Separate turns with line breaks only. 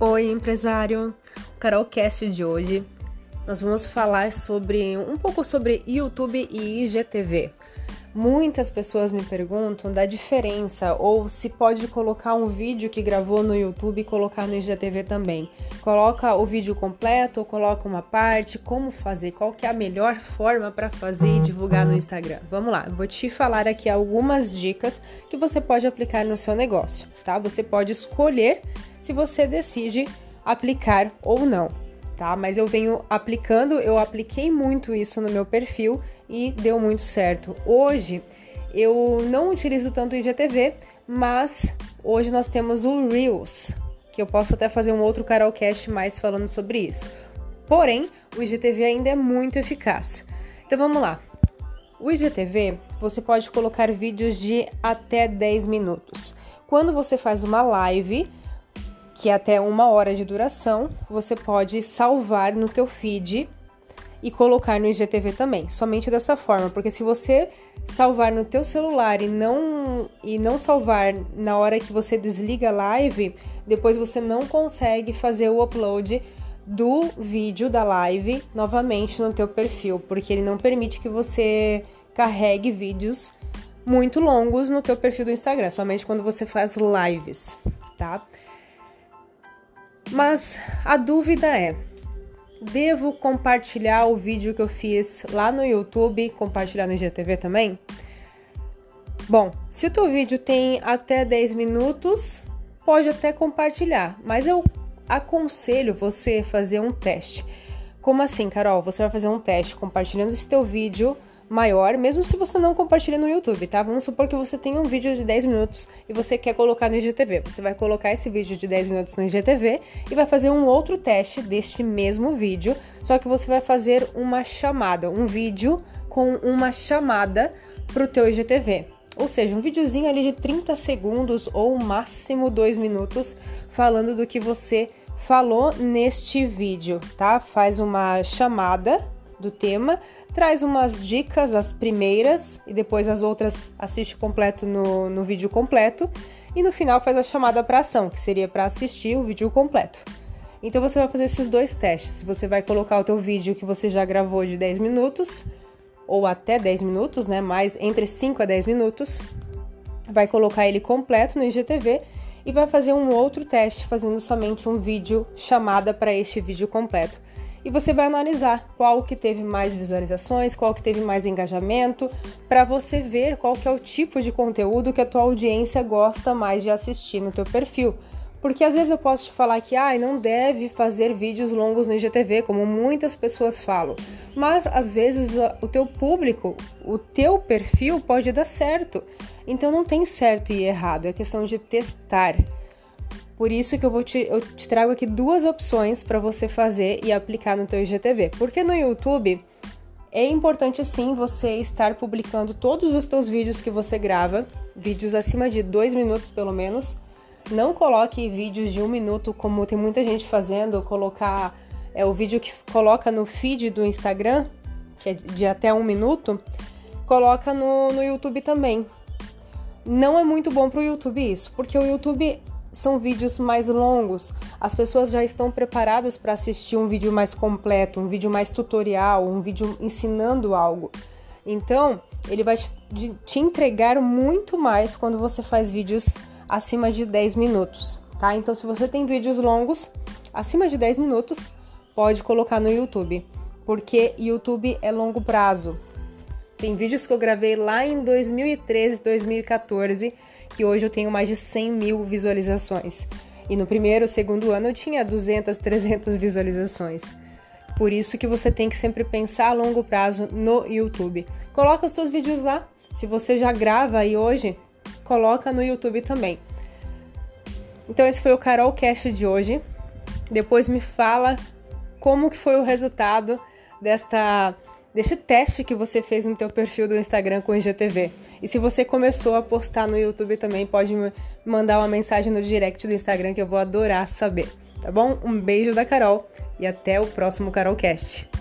Oi, empresário! O Carolcast de hoje nós vamos falar sobre um pouco sobre YouTube e IGTV. Muitas pessoas me perguntam da diferença ou se pode colocar um vídeo que gravou no YouTube e colocar no IGTV também. Coloca o vídeo completo ou coloca uma parte, como fazer, qual que é a melhor forma para fazer e divulgar no Instagram. Vamos lá, vou te falar aqui algumas dicas que você pode aplicar no seu negócio, tá? Você pode escolher se você decide aplicar ou não, tá? Mas eu venho aplicando, eu apliquei muito isso no meu perfil e deu muito certo. Hoje eu não utilizo tanto o IGTV, mas hoje nós temos o Reels, que eu posso até fazer um outro Carolcast mais falando sobre isso. Porém, o IGTV ainda é muito eficaz. Então vamos lá. O IGTV, você pode colocar vídeos de até 10 minutos. Quando você faz uma live, que é até uma hora de duração, você pode salvar no teu feed e colocar no IGTV também, somente dessa forma, porque se você salvar no teu celular e não e não salvar na hora que você desliga a live, depois você não consegue fazer o upload do vídeo da live novamente no teu perfil, porque ele não permite que você carregue vídeos muito longos no teu perfil do Instagram, somente quando você faz lives, tá? Mas a dúvida é: Devo compartilhar o vídeo que eu fiz lá no YouTube, compartilhar no IGTV também? Bom, se o teu vídeo tem até 10 minutos, pode até compartilhar, mas eu aconselho você fazer um teste. Como assim, Carol? Você vai fazer um teste compartilhando esse teu vídeo maior, mesmo se você não compartilha no YouTube, tá? Vamos supor que você tem um vídeo de 10 minutos e você quer colocar no IGTV. Você vai colocar esse vídeo de 10 minutos no IGTV e vai fazer um outro teste deste mesmo vídeo, só que você vai fazer uma chamada, um vídeo com uma chamada pro teu IGTV. Ou seja, um videozinho ali de 30 segundos ou máximo 2 minutos falando do que você falou neste vídeo, tá? Faz uma chamada do tema traz umas dicas, as primeiras, e depois as outras assiste completo no, no vídeo completo, e no final faz a chamada para ação, que seria para assistir o vídeo completo. Então você vai fazer esses dois testes. Você vai colocar o teu vídeo que você já gravou de 10 minutos, ou até 10 minutos, né? Mais entre 5 a 10 minutos. Vai colocar ele completo no IGTV e vai fazer um outro teste fazendo somente um vídeo chamada para este vídeo completo e você vai analisar qual que teve mais visualizações, qual que teve mais engajamento, para você ver qual que é o tipo de conteúdo que a tua audiência gosta mais de assistir no teu perfil. Porque às vezes eu posso te falar que ah, não deve fazer vídeos longos no IGTV, como muitas pessoas falam. Mas às vezes o teu público, o teu perfil pode dar certo. Então não tem certo e errado, é questão de testar. Por isso que eu vou te, eu te trago aqui duas opções para você fazer e aplicar no teu IGTV. Porque no YouTube é importante sim você estar publicando todos os teus vídeos que você grava, vídeos acima de dois minutos pelo menos. Não coloque vídeos de um minuto como tem muita gente fazendo, colocar é o vídeo que coloca no feed do Instagram, que é de até um minuto, coloca no, no YouTube também. Não é muito bom para o YouTube isso, porque o YouTube são vídeos mais longos. As pessoas já estão preparadas para assistir um vídeo mais completo, um vídeo mais tutorial, um vídeo ensinando algo. Então, ele vai te entregar muito mais quando você faz vídeos acima de 10 minutos, tá? Então, se você tem vídeos longos, acima de 10 minutos, pode colocar no YouTube, porque YouTube é longo prazo. Tem vídeos que eu gravei lá em 2013, 2014 que hoje eu tenho mais de 100 mil visualizações. E no primeiro, segundo ano eu tinha 200, 300 visualizações. Por isso que você tem que sempre pensar a longo prazo no YouTube. Coloca os seus vídeos lá. Se você já grava aí hoje, coloca no YouTube também. Então esse foi o Carol Cast de hoje. Depois me fala como que foi o resultado desta deste teste que você fez no teu perfil do Instagram com o IGTV. E se você começou a postar no YouTube também, pode me mandar uma mensagem no direct do Instagram que eu vou adorar saber, tá bom? Um beijo da Carol e até o próximo Carolcast.